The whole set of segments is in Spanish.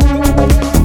¡Suscríbete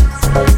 Thank you.